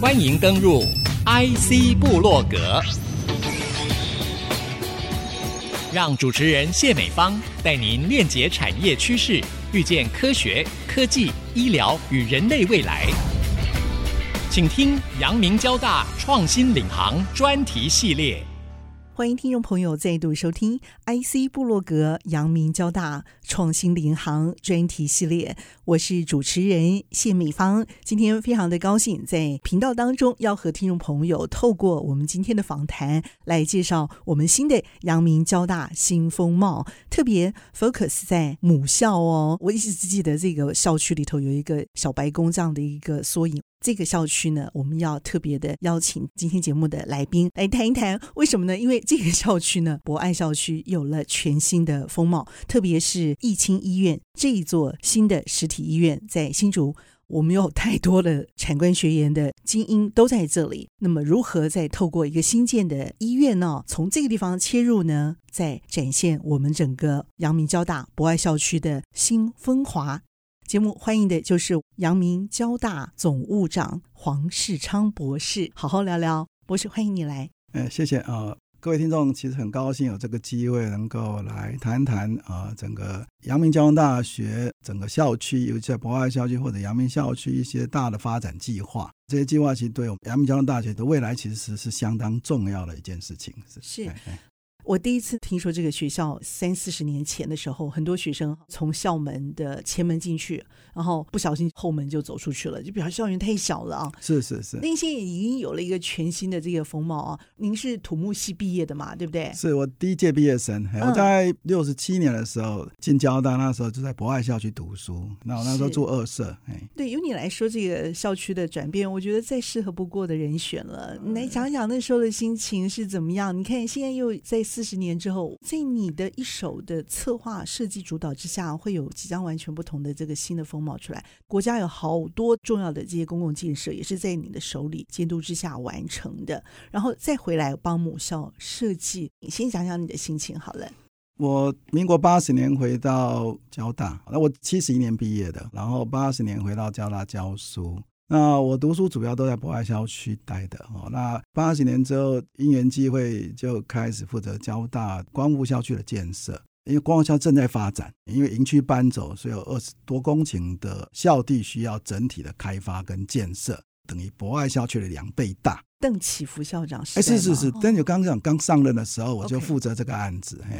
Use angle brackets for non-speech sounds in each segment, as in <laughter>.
欢迎登录 IC 部落格，让主持人谢美芳带您链接产业趋势，遇见科学、科技、医疗与人类未来。请听阳明交大创新领航专题系列。欢迎听众朋友再度收听 IC 部落格阳明交大创新领航专题系列，我是主持人谢美芳。今天非常的高兴，在频道当中要和听众朋友透过我们今天的访谈来介绍我们新的阳明交大新风貌，特别 focus 在母校哦。我一直记得这个校区里头有一个小白宫这样的一个缩影。这个校区呢，我们要特别的邀请今天节目的来宾来谈一谈，为什么呢？因为这个校区呢，<laughs> 博爱校区有了全新的风貌，特别是义清医院这一座新的实体医院在新竹，我们有太多的产官学研的精英都在这里。那么，如何再透过一个新建的医院呢，从这个地方切入呢，再展现我们整个阳明交大博爱校区的新风华？节目欢迎的就是阳明交大总务长黄世昌博士，好好聊聊。博士，欢迎你来。哎，谢谢啊、各位听众，其实很高兴有这个机会能够来谈谈啊、呃，整个阳明交通大学整个校区，尤其在博爱校区或者阳明校区一些大的发展计划。这些计划其实对我们阳明交通大学的未来其实是是相当重要的一件事情。是。是我第一次听说这个学校三四十年前的时候，很多学生从校门的前门进去，然后不小心后门就走出去了，就表示校园太小了啊。是是是，那些已经有了一个全新的这个风貌啊。您是土木系毕业的嘛？对不对？是我第一届毕业生，我在六十七年的时候进交大，那时候就在博爱校区读书。那我那时候住二舍。哎，对，由你来说这个校区的转变，我觉得再适合不过的人选了。你来讲讲那时候的心情是怎么样？你看现在又在。四十年之后，在你的一手的策划设计主导之下，会有几张完全不同的这个新的风貌出来。国家有好多重要的这些公共建设，也是在你的手里监督之下完成的。然后再回来帮母校设计，你先讲讲你的心情好了。我民国八十年回到交大，那我七十一年毕业的，然后八十年回到交大教书。那我读书主要都在博爱校区待的哦。那八十年之后，因缘际会就开始负责交大光复校区的建设。因为光复校正在发展，因为营区搬走，所以有二十多公顷的校地需要整体的开发跟建设，等于博爱校区的两倍大。邓启福校长是？哎，是是是，邓就刚刚刚上任的时候，我就负责这个案子。嘿。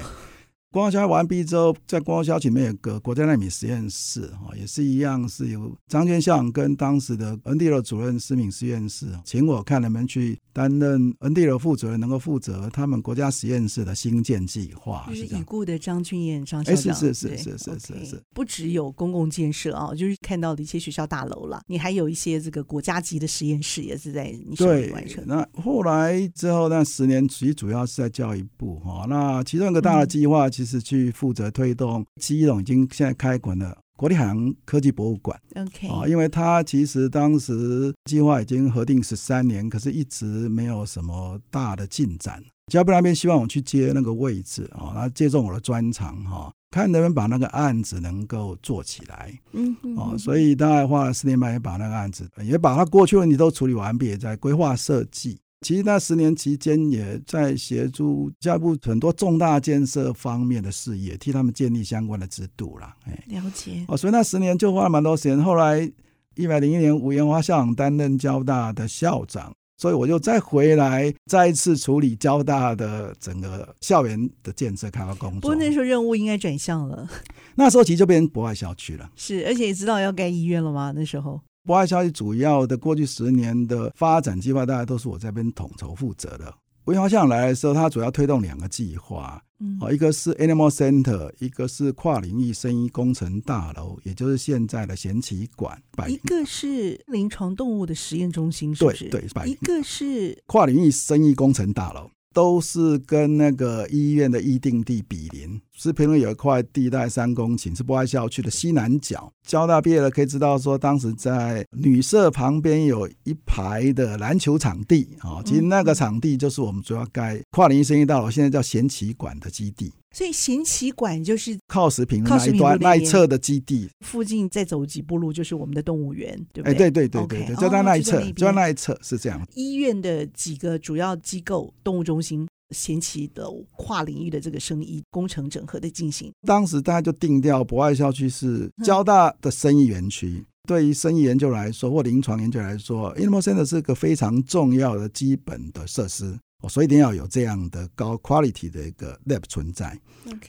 光校完毕之后，在光校里面有个国家纳米实验室，哈，也是一样，是由张娟校长跟当时的恩地楼主任施敏实验室，请我看能不能去担任恩地楼副主任，能够负责他们国家实验室的新建计划。就是已故的张俊彦张校长，是是是是是是不只有公共建设啊，就是看到的一些学校大楼了，你还有一些这个国家级的实验室也是在你手里完成。那后来之后那十年，其实主要是在教育部哈，那其中一个大的计划。其实去负责推动基隆已经现在开馆了国立海洋科技博物馆。OK，啊，因为它其实当时计划已经核定十三年，可是一直没有什么大的进展。教育部那边希望我去接那个位置啊，然后借重我的专长哈，看能不能把那个案子能够做起来。嗯嗯，哦，所以大概花了四年半，也把那个案子也把它过去问题都处理完毕，也在规划设计。其实那十年期间，也在协助教育部很多重大建设方面的事业，替他们建立相关的制度了。哎，了解。哦，所以那十年就花了蛮多时间。后来一百零一年，吴延华校长担任交大的校长，所以我就再回来，再一次处理交大的整个校园的建设开发工作。不过那时候任务应该转向了，<laughs> 那时候其实就变成博爱校区了。是，而且也知道要盖医院了吗？那时候。博爱消息主要的过去十年的发展计划，大概都是我这边统筹负责的。吴研华校长来的时候，他主要推动两个计划，嗯，一个是 Animal Center，一个是跨领域生医工程大楼，也就是现在的贤奇馆。一个是临床动物的实验中心，是不是？对对，一个是跨领域生医工程大楼。都是跟那个医院的议定地比邻，是评论有一块地带三公顷，是博爱校区的西南角。交大毕业了，可以知道说，当时在女舍旁边有一排的篮球场地啊，其实那个场地就是我们主要盖跨领域生意大楼，现在叫贤奇馆的基地。所以贤齐馆就是靠石屏那一端那一侧的基地，附近再走几步路就是我们的动物园，对不对？哎，对对对对对，就在那一侧，就在那一侧是这样。医院的几个主要机构，动物中心。贤齐的跨领域的这个生意工程整合的进行，当时大家就定调博爱校区是交大的生意园区。嗯、对于生意研究来说，或临床研究来说，Animal Center 是个非常重要的基本的设施，所以一定要有这样的高 quality 的一个 lab 存在。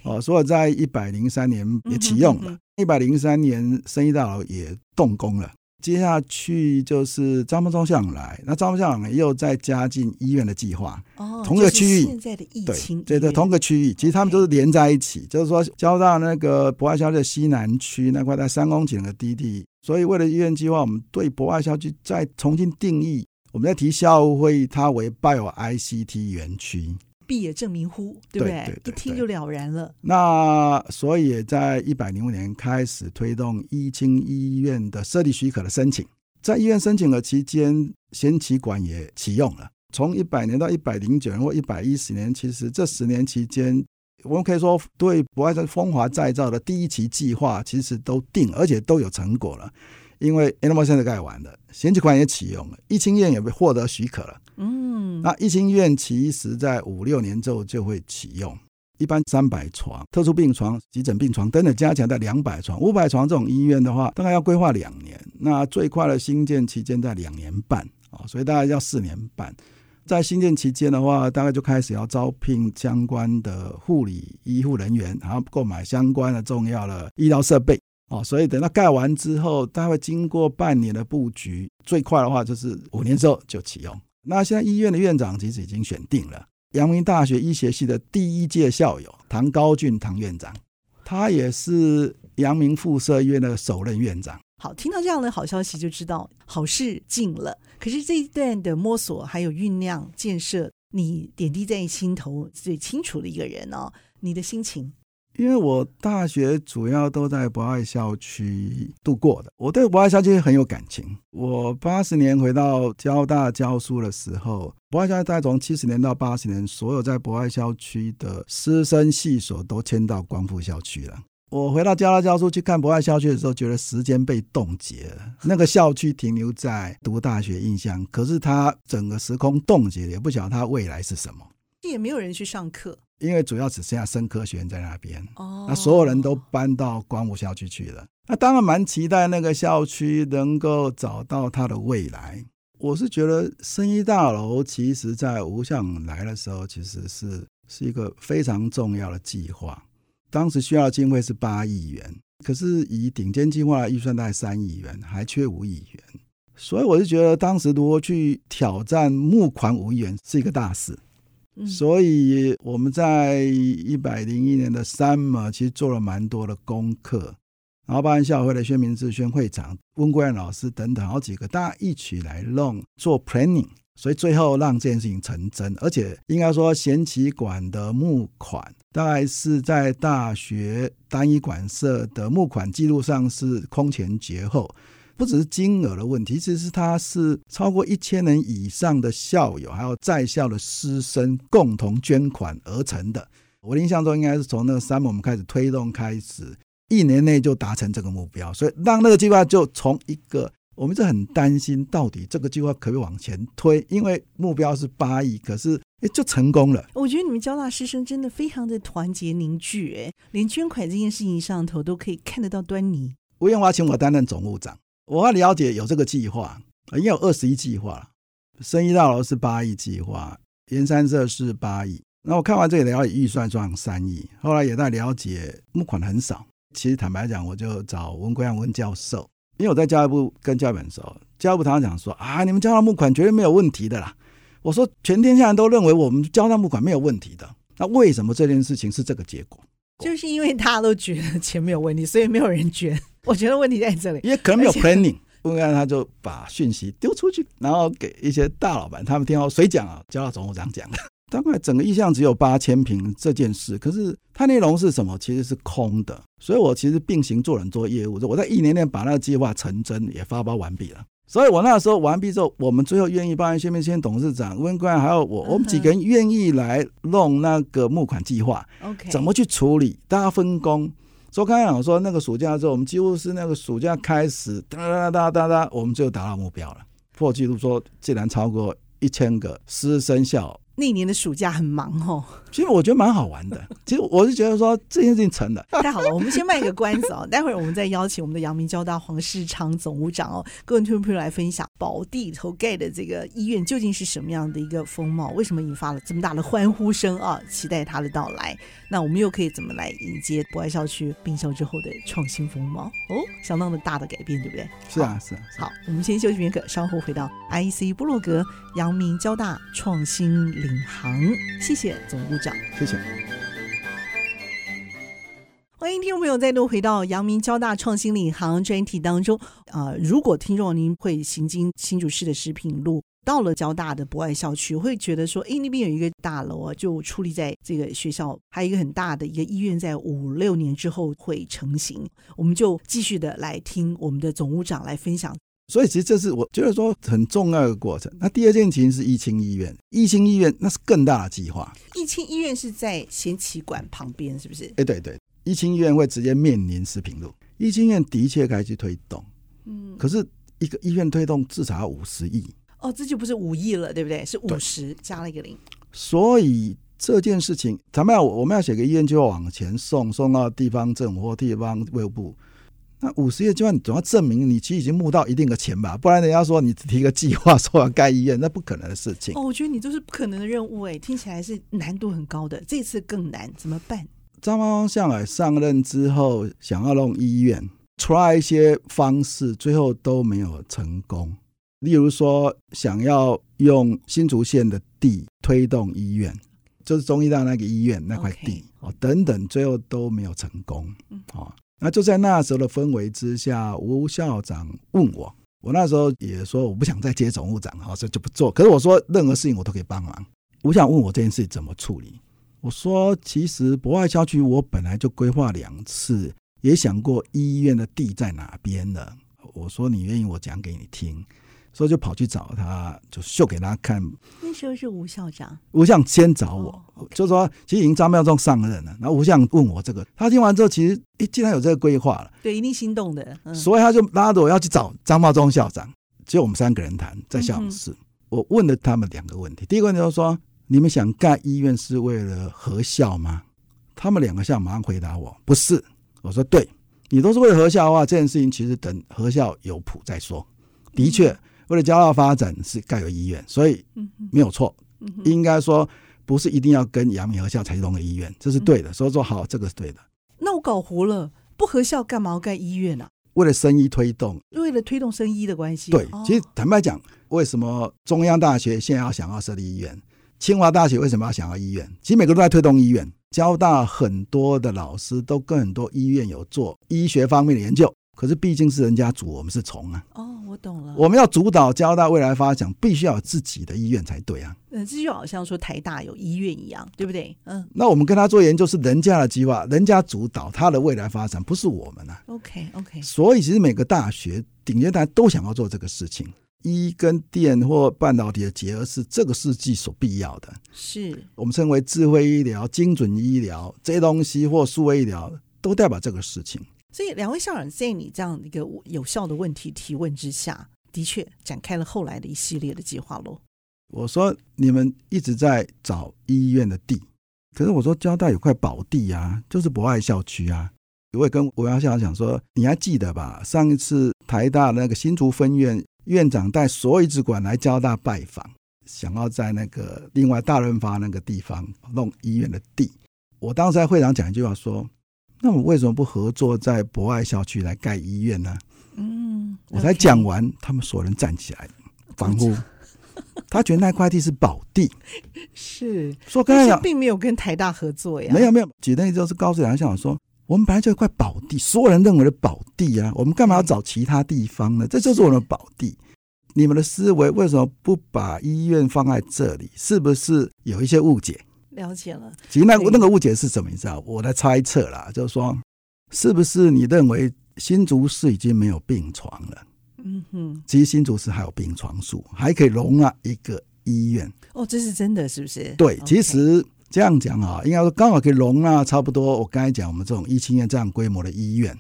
哦所以在一百零三年也启用了，一百零三年生意大楼也动工了。接下去就是张峰中校长来，那招募校长又再加进医院的计划，哦，同一个区域，现在的疫情，对对对，同一个区域，其实他们都是连在一起。就是说，交到那个博爱校区的西南区那块在三公顷的低地，所以为了医院计划，我们对博爱校区再重新定义，我们在提校务会议，它为 Bio ICT 园区。必也正明乎，对不对？对对对对，一听就了然了。那所以也在一百零五年开始推动医清医院的设立许可的申请，在医院申请的期间，贤齐馆也启用了。从一百年到一百零九年或一百一十年，其实这十年期间，我们可以说对博爱的风华再造的第一期计划，其实都定，而且都有成果了。因为 Animal Center 盖完了，贤齐馆也启用了，一清院也被获得许可了。嗯，那一清院其实在五六年之后就会启用，一般三百床，特殊病床、急诊病床等等加起来在两百床、五百床这种医院的话，大概要规划两年。那最快的新建期间在两年半啊，所以大概要四年半。在新建期间的话，大概就开始要招聘相关的护理医护人员，然后购买相关的重要的医疗设备。哦，所以等到盖完之后，大概会经过半年的布局，最快的话就是五年之后就启用。那现在医院的院长其实已经选定了，阳明大学医学系的第一届校友唐高俊唐院长，他也是阳明附设医院的首任院长。好，听到这样的好消息就知道好事近了。可是这一段的摸索还有酝酿建设，你点滴在心头最清楚的一个人哦，你的心情。因为我大学主要都在博爱校区度过的，我对博爱校区很有感情。我八十年回到交大教书的时候，博爱校区大概从七十年到八十年，所有在博爱校区的师生系所都迁到光复校区了。我回到交大教书去看博爱校区的时候，觉得时间被冻结了，那个校区停留在读大学印象，可是它整个时空冻结了，也不晓得它未来是什么。也没有人去上课。因为主要只剩下生科学院在那边，哦，那所有人都搬到光武校区去了。那当然蛮期待那个校区能够找到它的未来。我是觉得生医大楼其实在吴校长来的时候，其实是是一个非常重要的计划。当时需要的经费是八亿元，可是以顶尖计划的预算大概三亿元，还缺五亿元。所以我是觉得当时如何去挑战募款五亿元是一个大事。所以我们在一百零一年的 summer 其实做了蛮多的功课，然后包含校会的宣明志宣会长、温国燕老师等等好几个，大家一起来弄做 planning，所以最后让这件事情成真。而且应该说，贤齐馆的募款大概是在大学单一馆舍的募款记录上是空前绝后。不只是金额的问题，其实是它是超过一千人以上的校友，还有在校的师生共同捐款而成的。我印象中应该是从那个 summer 我们开始推动开始，一年内就达成这个目标，所以让那个计划就从一个我们是很担心到底这个计划可不可以往前推，因为目标是八亿，可是哎就成功了。我觉得你们交大师生真的非常的团结凝聚，哎，连捐款这件事情上头都可以看得到端倪。吴艳华请我担任总务长。我要了解有这个计划，应该有二十一计划。生医大楼是八亿计划，研三社是八亿。那我看完这个了解预算装三亿，后来也在了解募款很少。其实坦白讲，我就找温国阳温教授，因为我在教育部跟教育部时候，教育部常常讲说啊，你们交大募款绝对没有问题的啦。我说全天下人都认为我们交大募款没有问题的，那为什么这件事情是这个结果？就是因为大家都觉得钱没有问题，所以没有人捐。我觉得问题在这里，因为可能没有 planning，<laughs> 不然他就把讯息丢出去，然后给一些大老板，他们听到谁讲啊？交到总务长讲的。大概整个意向只有八千平这件事，可是它内容是什么？其实是空的。所以我其实并行做人做业务，我在一年内把那个计划成真，也发包完毕了。所以我那时候完毕之后，我们最后愿意包含薛明先董事长、温官还有我，我们几个人愿意来弄那个募款计划。OK，怎么去处理？大家分工。所以刚才讲说，那个暑假之后，我们几乎是那个暑假开始，哒哒哒哒哒，我们就达到目标了，破纪录说，竟然超过一千个师生校。那年的暑假很忙哦，其实我觉得蛮好玩的。其实我是觉得说这件事情成了。太好了，我们先卖个关子哦，待会儿我们再邀请我们的阳明交大黄世昌总务长哦，各位听众朋友来分享宝地头盖的这个医院究竟是什么样的一个风貌，为什么引发了这么大的欢呼声啊？期待它的到来。那我们又可以怎么来迎接博爱校区并校之后的创新风貌？哦，相当的大的改变，对不对？是啊，是啊。好，我们先休息片刻，稍后回到 IC 部落格阳明交大创新领航，谢谢总部长，谢谢。欢迎听众朋友再度回到阳明交大创新领航专题当中。啊、呃，如果听众您会行经新竹市的食品路，到了交大的博爱校区，会觉得说，哎，那边有一个大楼啊，就矗立在这个学校，还有一个很大的一个医院，在五六年之后会成型。我们就继续的来听我们的总务长来分享。所以其实这是我觉得说很重要的过程。那第二件事情是义清医院，义清医院那是更大的计划。义清医院是在贤启馆旁边，是不是？哎，对对，义清医院会直接面临食品路。一清医院的确该去推动，嗯，可是一个医院推动至少要五十亿。哦，这就不是五亿了，对不对？是五十加了一个零。所以这件事情，咱们要我们要写个医院，就要往前送，送到地方政府或地方卫生部。那五十亿就要你总要证明你其实已经募到一定的钱吧，不然人家说你提个计划说要盖医院，那不可能的事情。哦，我觉得你都是不可能的任务哎，听起来是难度很高的，这次更难，怎么办？张邦向来上任之后想要弄医院，try 一些方式，最后都没有成功。例如说，想要用新竹县的地推动医院，就是中医大那个医院那块地哦，等等，最后都没有成功。哦。那就在那时候的氛围之下，吴校长问我，我那时候也说我不想再接总务长，好，所以就不做。可是我说任何事情我都可以帮忙。吴校长问我这件事怎么处理，我说其实博爱校区我本来就规划两次，也想过医院的地在哪边了。我说你愿意我讲给你听。所以就跑去找他，就秀给他看。那时候是吴校长，吴校长先找我，就说其实已经张妙忠上任了。然后吴校长问我这个，他听完之后，其实诶，既然有这个规划了，对，一定心动的。嗯、所以他就拉着我要去找张茂忠校长，只有我们三个人谈在校长室。嗯、我问了他们两个问题，第一个问题就是说：你们想盖医院是为了合校吗？他们两个校长马上回答我：不是。我说：对，你都是为了合校的话，这件事情其实等合校有谱再说。的确。嗯为了交大发展是盖有医院，所以没有错。应该说不是一定要跟阳明合校才弄个医院，这是对的。所以说好，这个是对的。那我搞糊了，不合校干嘛要盖医院呢？为了生医推动，为了推动生医的关系。对，其实坦白讲，为什么中央大学现在要想要设立医院？清华大学为什么要想要医院？其实每个都在推动医院。交大很多的老师都跟很多医院有做医学方面的研究。可是毕竟是人家主，我们是从啊。哦，我懂了。我们要主导交大未来发展，必须要有自己的医院才对啊。嗯，这就好像说台大有医院一样，对不对？嗯。那我们跟他做研究是人家的计划，人家主导他的未来发展，不是我们啊。OK，OK。所以其实每个大学顶尖大学都想要做这个事情，医跟电或半导体的结合是这个世纪所必要的。是我们称为智慧医疗、精准医疗这些东西，或数位医疗，都代表这个事情。所以，两位校长在你这样一个有效的问题提问之下，的确展开了后来的一系列的计划喽。我说你们一直在找医院的地，可是我说交大有块宝地啊，就是博爱校区啊。我也跟吴校长讲说，你还记得吧？上一次台大那个新竹分院院长带所有医职管来交大拜访，想要在那个另外大润发那个地方弄医院的地。我当时在会场讲一句话说。那我为什么不合作在博爱校区来盖医院呢？嗯，我才讲完，他们所有人站起来欢呼。<laughs> 他觉得那块地是宝地，<laughs> 是说刚才并没有跟台大合作呀，没有没有。举例就是告诉两位校长说，我们本来就有块宝地，所有人认为的宝地啊，我们干嘛要找其他地方呢？这就是我们的宝地。你们的思维为什么不把医院放在这里？是不是有一些误解？了解了，其实那那个误解是什么意思啊？我的猜测啦，就是说，是不是你认为新竹市已经没有病床了？嗯哼，其实新竹市还有病床数，还可以容纳一个医院。哦，这是真的，是不是？对.其实这样讲啊，应该说刚好可以容纳差不多。我刚才讲我们这种一青医院这样规模的医院，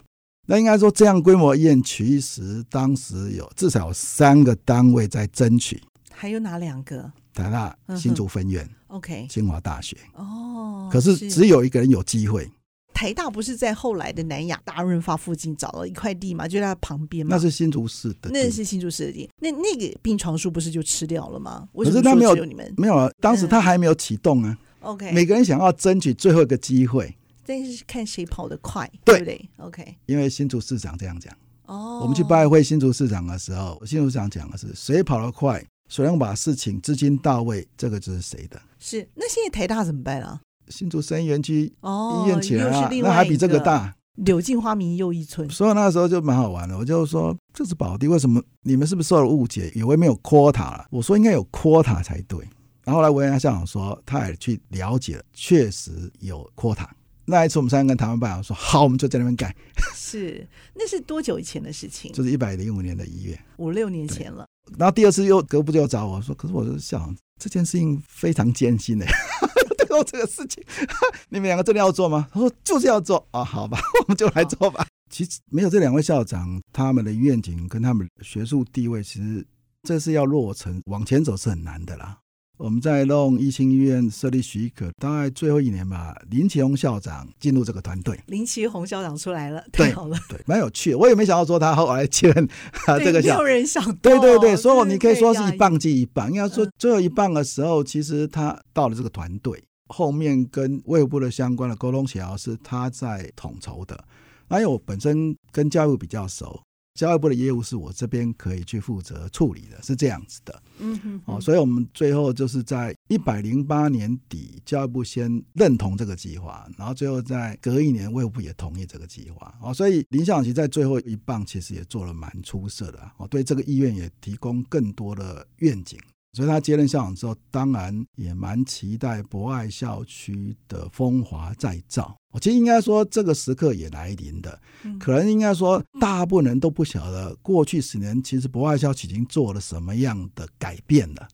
那应该说这样规模的医院，其实当时有至少有三个单位在争取。还有哪两个？台大新竹分院。OK。清华大学。哦。可是只有一个人有机会。台大不是在后来的南亚大润发附近找了一块地嘛？就在它旁边嘛。那是新竹市的。那是新竹市的地。那那个病床数不是就吃掉了吗？可是他没有没有啊，当时他还没有启动啊。OK。每个人想要争取最后一个机会，但是看谁跑得快，对不对？OK。因为新竹市长这样讲。哦。我们去拜会新竹市长的时候，新竹市长讲的是谁跑得快，谁能把事情资金到位，这个就是谁的。是。那现在台大怎么办啊？新竹生医园区哦，医院起来了，那还比这个大。柳暗花明又一村，所以那时候就蛮好玩的。我就说这是宝地，为什么你们是不是受了误解，以为没有 quota 了？我说应该有 quota 才对。然后后来文山校长说，他也去了解了，确实有 quota。那一次我们三个跟台湾办说好，我们就在那边盖。是，那是多久以前的事情？就是一百零五年的一月，五六年前了。然后第二次又隔不久找我说，可是我是校长，这件事情非常艰辛的。做这个事情，你们两个真的要做吗？他说就是要做啊，好吧，我们就来做吧。其实没有这两位校长，他们的愿景跟他们的学术地位，其实这是要落成往前走是很难的啦。我们在弄一青医院设立许可，大概最后一年吧，林奇宏校长进入这个团队。林奇宏校长出来了，太好了，对，蛮有趣的。我也没想到说他后来接任 <laughs> 这个校，没有人想到。对对对，所以你可以说是一棒接一棒。应该说最后一棒的时候，其实他到了这个团队。后面跟卫福部的相关的沟通协调是他在统筹的，因为我本身跟教育比较熟，教育部的业务是我这边可以去负责处理的，是这样子的。嗯哼，哦，所以我们最后就是在一百零八年底，教育部先认同这个计划，然后最后在隔一年卫福部也同意这个计划。哦，所以林校长其在最后一棒其实也做了蛮出色的，哦，对这个医院也提供更多的愿景。所以他接任校长之后，当然也蛮期待博爱校区的风华再造。我其实应该说，这个时刻也来临的。可能应该说，大部分人都不晓得，过去十年其实博爱校区已经做了什么样的改变了。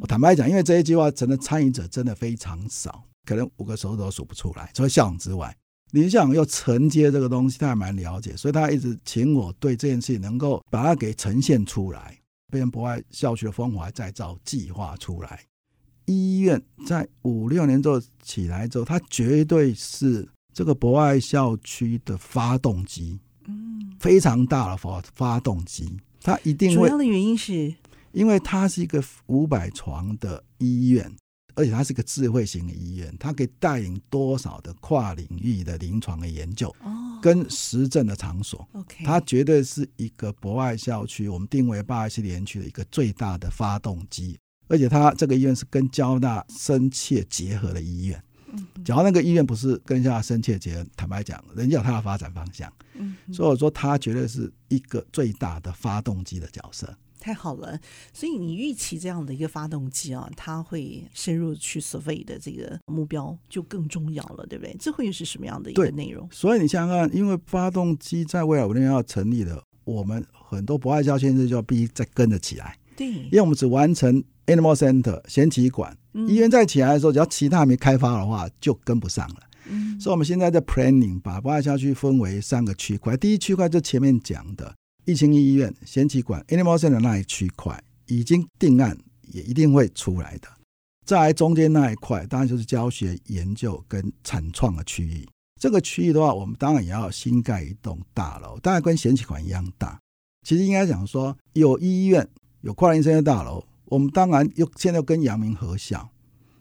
我坦白讲，因为这些计划真的参与者真的非常少，可能五个手指都数不出来。除了校长之外，林校长又承接这个东西，他还蛮了解，所以他一直请我对这件事情能够把它给呈现出来。被人博爱校区的风华再造计划出来，医院在五六年之后起来之后，它绝对是这个博爱校区的发动机，嗯，非常大的发发动机，它一定会。主要的原因是，因为它是一个五百床的医院。而且它是个智慧型的医院，它可以带领多少的跨领域的临床的研究，跟实证的场所。它绝对是一个博爱校区，我们定为八十七园区的一个最大的发动机。而且它这个医院是跟交大深切结合的医院。嗯假如那个医院不是跟交大深切结合，坦白讲，人家有它的发展方向。嗯所以我说，它绝对是一个最大的发动机的角色。太好了，所以你预期这样的一个发动机啊，它会深入去 survey 的这个目标就更重要了，对不对？这会是什么样的一个内容？所以你想想看，因为发动机在未来五年要成立了，我们很多博爱校现在就要必须再跟着起来。对，因为我们只完成 Animal Center 贤启馆，嗯、医院再起来的时候，只要其他还没开发的话，就跟不上了。嗯，所以我们现在在 planning 把博爱校区分为三个区块，第一区块就前面讲的。一青医院、贤启馆、Animal Center 那一区块已经定案，也一定会出来的。再来中间那一块，当然就是教学研究跟产创的区域。这个区域的话，我们当然也要新盖一栋大楼，当然跟贤启馆一样大。其实应该讲说，有医院、有跨龄生的大楼，我们当然又现在又跟阳明合校，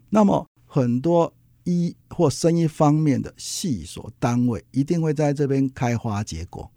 那么很多医或生医方面的系所单位，一定会在这边开花结果。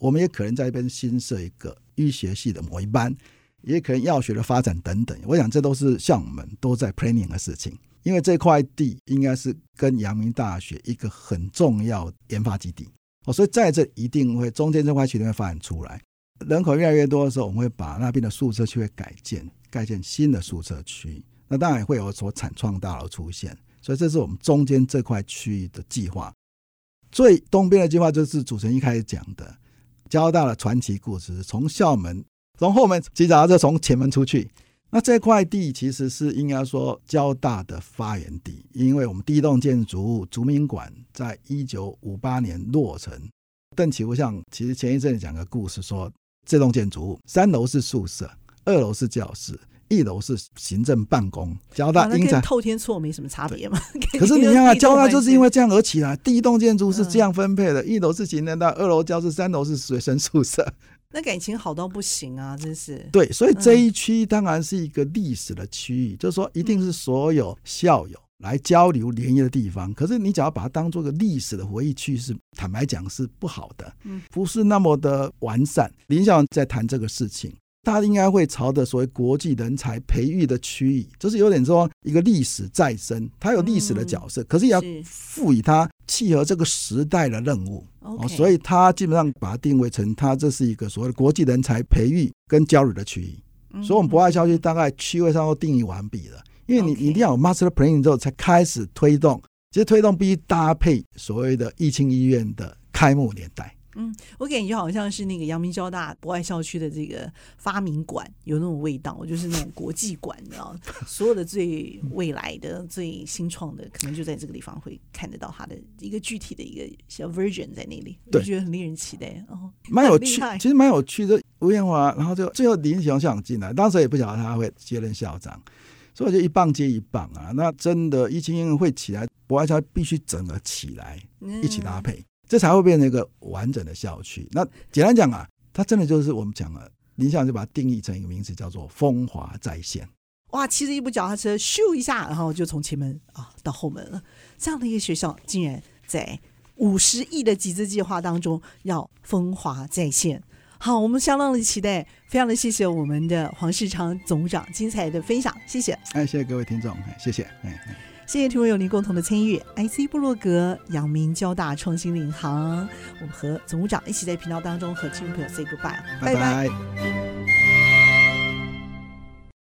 我们也可能在这边新设一个医学系的某一班，也可能药学的发展等等。我想这都是像我们都在 planning 的事情，因为这块地应该是跟阳明大学一个很重要研发基地哦，所以在这一定会中间这块区域会发展出来。人口越来越多的时候，我们会把那边的宿舍区会改建，盖建新的宿舍区。那当然也会有所产创大楼出现，所以这是我们中间这块区域的计划。最东边的计划就是主持人一开始讲的。交大的传奇故事，从校门从后门骑脚踏车从前门出去。那这块地其实是应该说交大的发源地，因为我们第一栋建筑物竹明馆在一九五八年落成。邓启富像其实前一阵讲个故事说，这栋建筑物三楼是宿舍，二楼是教室。一楼是行政办公，交大应该透天厝没什么差别嘛。<laughs> 可是你看啊，交大就是因为这样而起来，第一栋建筑是这样分配的，嗯、一楼是行政大，二楼教室，三楼是学生宿舍。<laughs> 那感情好到不行啊，真是。对，所以这一区当然是一个历史的区域，嗯、就是说一定是所有校友来交流联谊的地方。可是你只要把它当做个历史的回忆区，是坦白讲是不好的，嗯，不是那么的完善。林校长在谈这个事情。他应该会朝着所谓国际人才培育的区域，就是有点说一个历史再生，他有历史的角色，可是也要赋予他契合这个时代的任务。哦，所以他基本上把它定位成，他这是一个所谓的国际人才培育跟交流的区域。所以，我们博爱校区大概区位上都定义完毕了，因为你你一定要有 master planning 之后才开始推动，其实推动必须搭配所谓的义清医院的开幕年代。嗯，我感觉好像是那个阳明交大博爱校区的这个发明馆有那种味道，就是那种国际馆，你知道，所有的最未来的、最新创的，可能就在这个地方会看得到它的一个具体的一个小 version 在那里，我就觉得很令人期待哦，蛮有趣，其实蛮有趣的。吴彦华，然后就最后林义雄校长进来，当时也不晓得他会接任校长，所以我就一棒接一棒啊。那真的一清医院会起来，博爱校必须整个起来，一起搭配。嗯这才会变成一个完整的校区。那简单讲啊，它真的就是我们讲了，林校长就把它定义成一个名词，叫做“风华再现”。哇，骑着一部脚踏车，咻一下，然后就从前门啊到后门了。这样的一个学校，竟然在五十亿的集资计划当中要风华再现。好，我们相当的期待，非常的谢谢我们的黄世昌总长精彩的分享，谢谢。哎，谢谢各位听众，谢谢。哎。谢谢听众有您共同的参与，IC 布洛格、阳明交大创新领航，我们和总务长一起在频道当中和听众朋友 say goodbye，拜拜。